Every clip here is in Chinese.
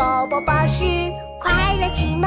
宝宝巴士快乐启蒙。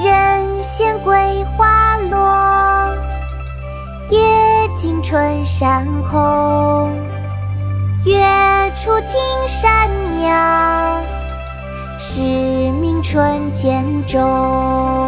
人闲桂花落，夜静春山空。月出惊山鸟，时鸣春涧中。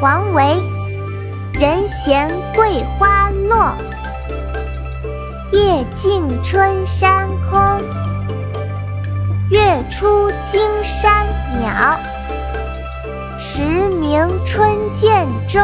王维。人闲桂花落，夜静春山空。月出惊山鸟，时鸣春涧中。